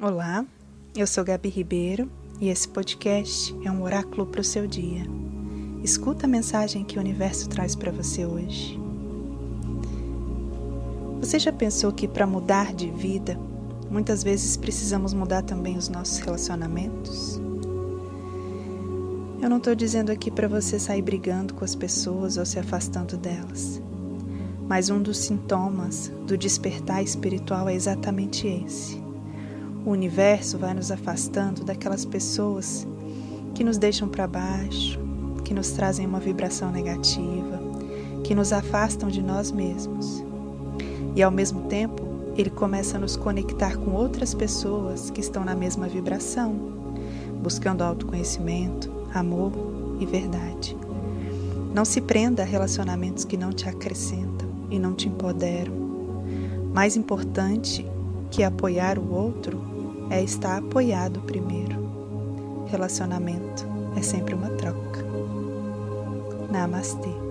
Olá, eu sou Gabi Ribeiro e esse podcast é um oráculo para o seu dia. Escuta a mensagem que o universo traz para você hoje. Você já pensou que para mudar de vida, muitas vezes precisamos mudar também os nossos relacionamentos? Eu não estou dizendo aqui para você sair brigando com as pessoas ou se afastando delas. Mas um dos sintomas do despertar espiritual é exatamente esse. O universo vai nos afastando daquelas pessoas que nos deixam para baixo, que nos trazem uma vibração negativa, que nos afastam de nós mesmos. E ao mesmo tempo, ele começa a nos conectar com outras pessoas que estão na mesma vibração, buscando autoconhecimento, amor e verdade. Não se prenda a relacionamentos que não te acrescentam e não te empoderam. Mais importante que apoiar o outro é estar apoiado primeiro. Relacionamento é sempre uma troca. Namastê.